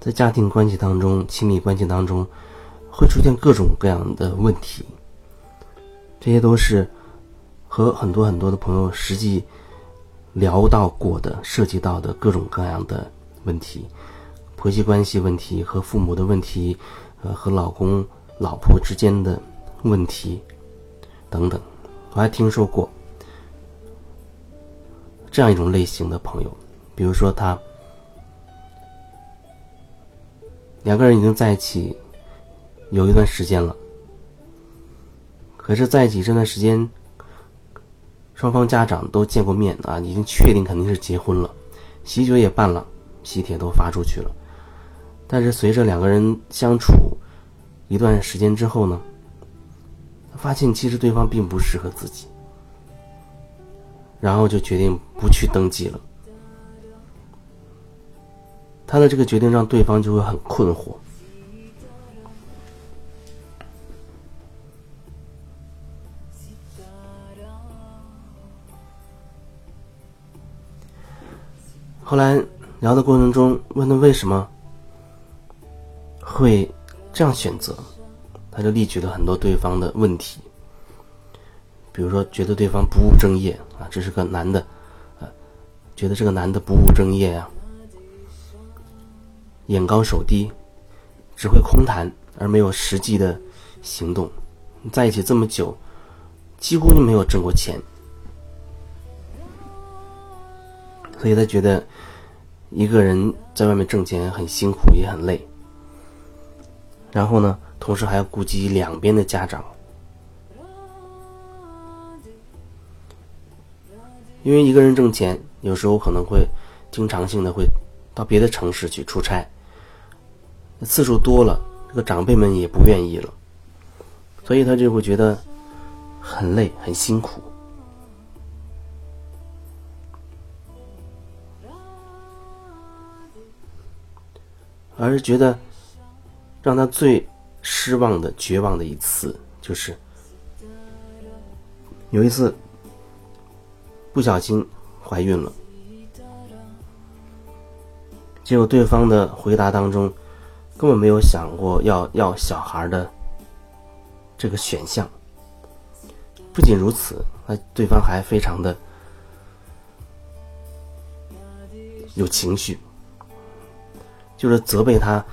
在家庭关系当中、亲密关系当中，会出现各种各样的问题。这些都是和很多很多的朋友实际聊到过的、涉及到的各种各样的问题，婆媳关系问题和父母的问题，呃，和老公、老婆之间的问题等等。我还听说过这样一种类型的朋友，比如说他。两个人已经在一起有一段时间了，可是在一起这段时间，双方家长都见过面啊，已经确定肯定是结婚了，喜酒也办了，喜帖都发出去了。但是随着两个人相处一段时间之后呢，发现其实对方并不适合自己，然后就决定不去登记了。他的这个决定让对方就会很困惑。后来聊的过程中，问他为什么会这样选择，他就列举了很多对方的问题，比如说觉得对方不务正业啊，这是个男的，啊，觉得这个男的不务正业呀。眼高手低，只会空谈而没有实际的行动，在一起这么久，几乎就没有挣过钱，所以他觉得一个人在外面挣钱很辛苦也很累。然后呢，同时还要顾及两边的家长，因为一个人挣钱，有时候可能会经常性的会到别的城市去出差。次数多了，这个长辈们也不愿意了，所以他就会觉得很累、很辛苦，而是觉得让他最失望的、绝望的一次，就是有一次不小心怀孕了，结果对方的回答当中。根本没有想过要要小孩的这个选项。不仅如此，那对方还非常的有情绪，就是责备他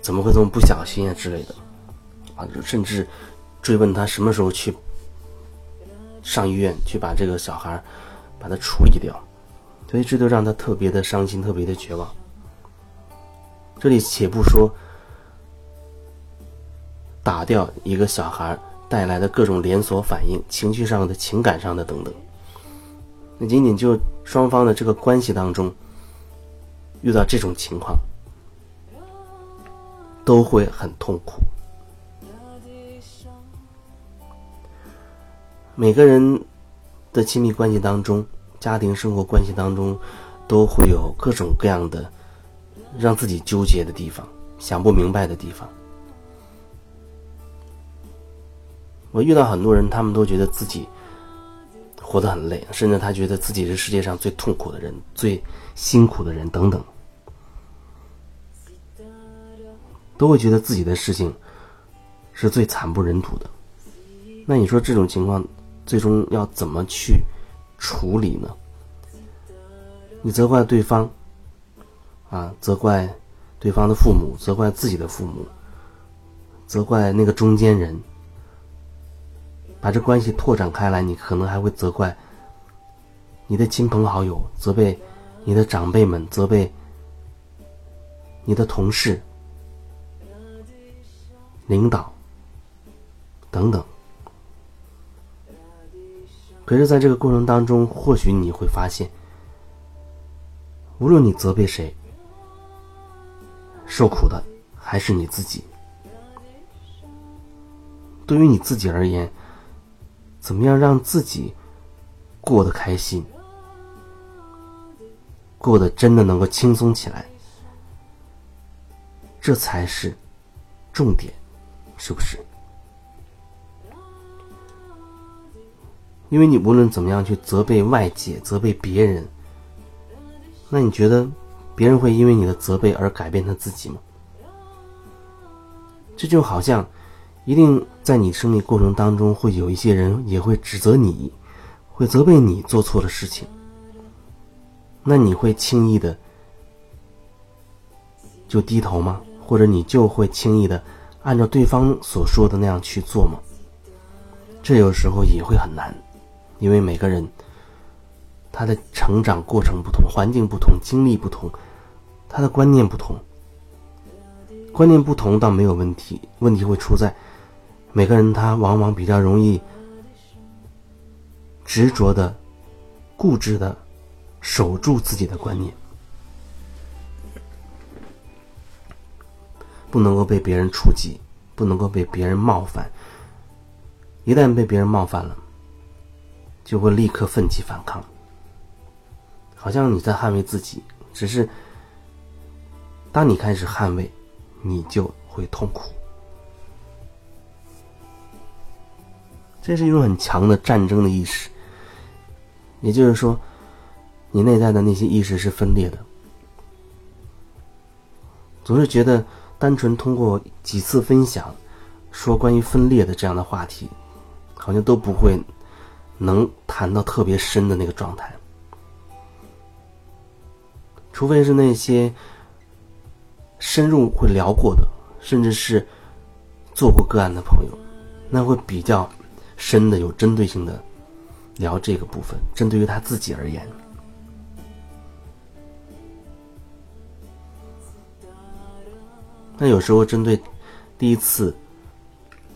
怎么会这么不小心啊之类的，啊，甚至追问他什么时候去上医院去把这个小孩把他处理掉，所以这就让他特别的伤心，特别的绝望。这里且不说打掉一个小孩带来的各种连锁反应、情绪上的、情感上的等等，那仅仅就双方的这个关系当中遇到这种情况，都会很痛苦。每个人的亲密关系当中、家庭生活关系当中，都会有各种各样的。让自己纠结的地方，想不明白的地方。我遇到很多人，他们都觉得自己活得很累，甚至他觉得自己是世界上最痛苦的人、最辛苦的人等等，都会觉得自己的事情是最惨不忍睹的。那你说这种情况最终要怎么去处理呢？你责怪对方。啊，责怪对方的父母，责怪自己的父母，责怪那个中间人，把这关系拓展开来，你可能还会责怪你的亲朋好友，责备你的长辈们，责备你的同事、领导等等。可是，在这个过程当中，或许你会发现，无论你责备谁。受苦的还是你自己。对于你自己而言，怎么样让自己过得开心，过得真的能够轻松起来，这才是重点，是不是？因为你无论怎么样去责备外界、责备别人，那你觉得别人会因为你的责备而改变他自己吗？这就好像，一定在你生命过程当中会有一些人也会指责你，会责备你做错了事情。那你会轻易的就低头吗？或者你就会轻易的按照对方所说的那样去做吗？这有时候也会很难，因为每个人他的成长过程不同，环境不同，经历不同，他的观念不同。观念不同倒没有问题，问题会出在每个人他往往比较容易执着的、固执的守住自己的观念，不能够被别人触及，不能够被别人冒犯。一旦被别人冒犯了，就会立刻奋起反抗，好像你在捍卫自己。只是当你开始捍卫，你就会痛苦。这是一种很强的战争的意识，也就是说，你内在的那些意识是分裂的，总是觉得单纯通过几次分享，说关于分裂的这样的话题。好像都不会能谈到特别深的那个状态，除非是那些深入会聊过的，甚至是做过个案的朋友，那会比较深的、有针对性的聊这个部分，针对于他自己而言。那有时候针对第一次。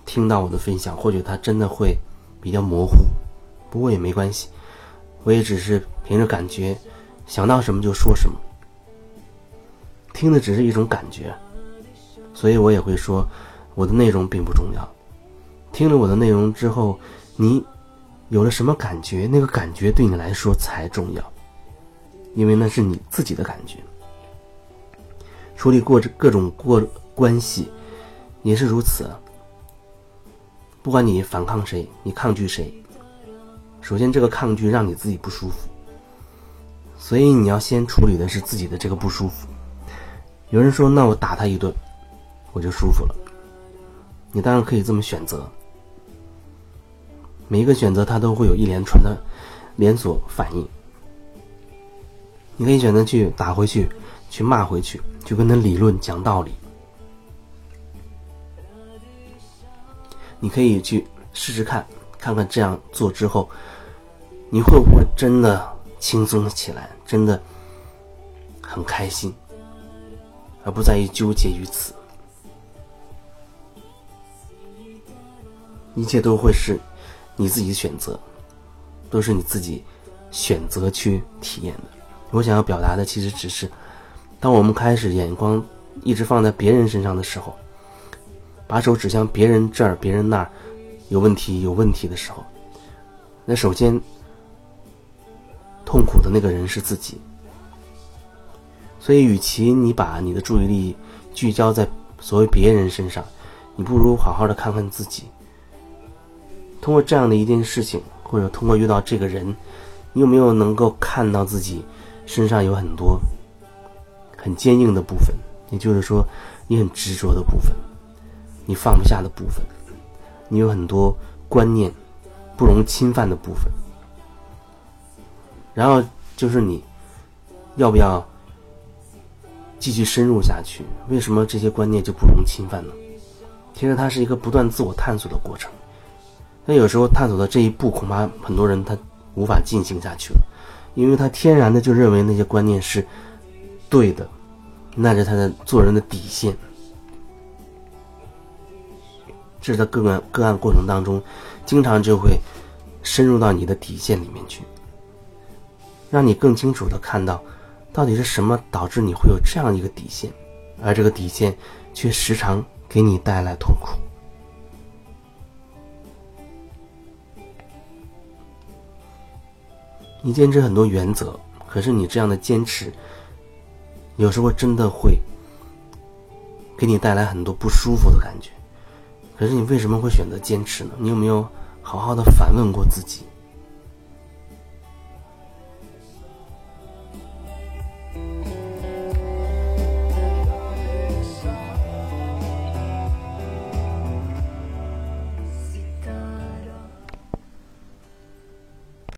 听到我的分享，或许他真的会比较模糊，不过也没关系，我也只是凭着感觉，想到什么就说什么，听的只是一种感觉，所以我也会说，我的内容并不重要。听了我的内容之后，你有了什么感觉？那个感觉对你来说才重要，因为那是你自己的感觉。处理过这各种过关系，也是如此。不管你反抗谁，你抗拒谁，首先这个抗拒让你自己不舒服，所以你要先处理的是自己的这个不舒服。有人说：“那我打他一顿，我就舒服了。”你当然可以这么选择，每一个选择它都会有一连串的连锁反应。你可以选择去打回去，去骂回去，去跟他理论讲道理。你可以去试试看，看看这样做之后，你会不会真的轻松起来，真的很开心，而不在于纠结于此。一切都会是你自己选择，都是你自己选择去体验的。我想要表达的其实只是，当我们开始眼光一直放在别人身上的时候。把手指向别人这儿、别人那儿，有问题、有问题的时候，那首先痛苦的那个人是自己。所以，与其你把你的注意力聚焦在所谓别人身上，你不如好好的看看自己。通过这样的一件事情，或者通过遇到这个人，你有没有能够看到自己身上有很多很坚硬的部分？也就是说，你很执着的部分。你放不下的部分，你有很多观念不容侵犯的部分，然后就是你要不要继续深入下去？为什么这些观念就不容侵犯呢？其实它是一个不断自我探索的过程。那有时候探索到这一步，恐怕很多人他无法进行下去了，因为他天然的就认为那些观念是对的，那是他的做人的底线。这是在个案个案过程当中，经常就会深入到你的底线里面去，让你更清楚的看到，到底是什么导致你会有这样一个底线，而这个底线却时常给你带来痛苦。你坚持很多原则，可是你这样的坚持，有时候真的会给你带来很多不舒服的感觉。可是你为什么会选择坚持呢？你有没有好好的反问过自己？